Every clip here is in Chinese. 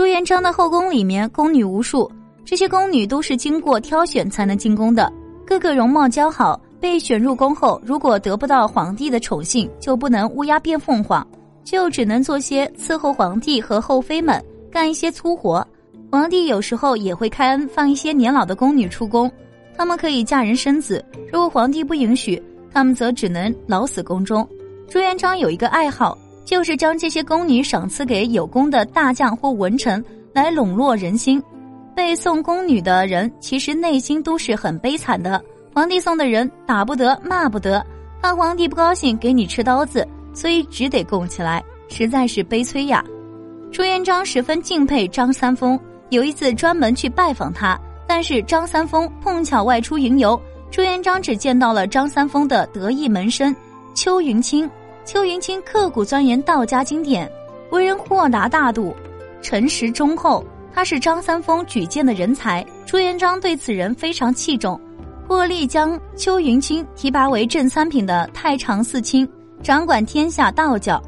朱元璋的后宫里面宫女无数，这些宫女都是经过挑选才能进宫的，个个容貌姣好。被选入宫后，如果得不到皇帝的宠幸，就不能乌鸦变凤凰，就只能做些伺候皇帝和后妃们干一些粗活。皇帝有时候也会开恩放一些年老的宫女出宫，她们可以嫁人生子。如果皇帝不允许，她们则只能老死宫中。朱元璋有一个爱好，就是将这些宫女赏赐给有功的大将或文臣，来笼络人心。被送宫女的人其实内心都是很悲惨的。皇帝送的人打不得，骂不得，怕皇帝不高兴给你吃刀子，所以只得供起来，实在是悲催呀。朱元璋十分敬佩张三丰，有一次专门去拜访他，但是张三丰碰巧外出云游，朱元璋只见到了张三丰的得意门生邱云清。邱云清刻苦钻研道家经典，为人豁达大度，诚实忠厚，他是张三丰举荐的人才。朱元璋对此人非常器重。破例将邱云清提拔为正三品的太常寺卿，掌管天下道教。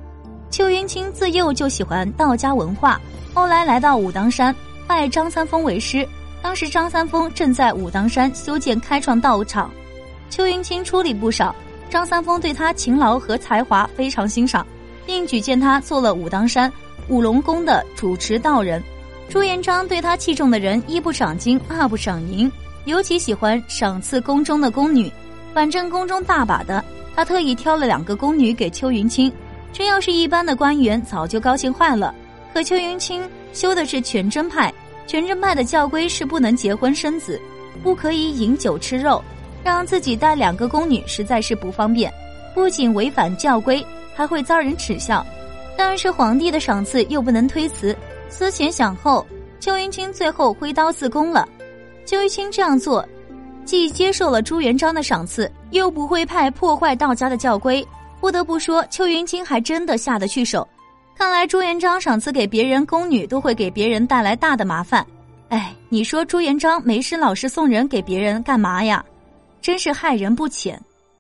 邱云清自幼就喜欢道家文化，后来来到武当山拜张三丰为师。当时张三丰正在武当山修建开创道场，邱云清出力不少。张三丰对他勤劳和才华非常欣赏，并举荐他做了武当山五龙宫的主持道人。朱元璋对他器重的人，一不赏金，二不赏银。尤其喜欢赏赐宫中的宫女，反正宫中大把的，他特意挑了两个宫女给邱云清。这要是一般的官员，早就高兴坏了。可邱云清修的是全真派，全真派的教规是不能结婚生子，不可以饮酒吃肉，让自己带两个宫女实在是不方便，不仅违反教规，还会遭人耻笑。但是皇帝的赏赐又不能推辞，思前想后，邱云清最后挥刀自宫了。邱云清这样做，既接受了朱元璋的赏赐，又不会派破坏道家的教规。不得不说，邱云清还真的下得去手。看来朱元璋赏赐给别人宫女，都会给别人带来大的麻烦。哎，你说朱元璋没事老是送人给别人干嘛呀？真是害人不浅。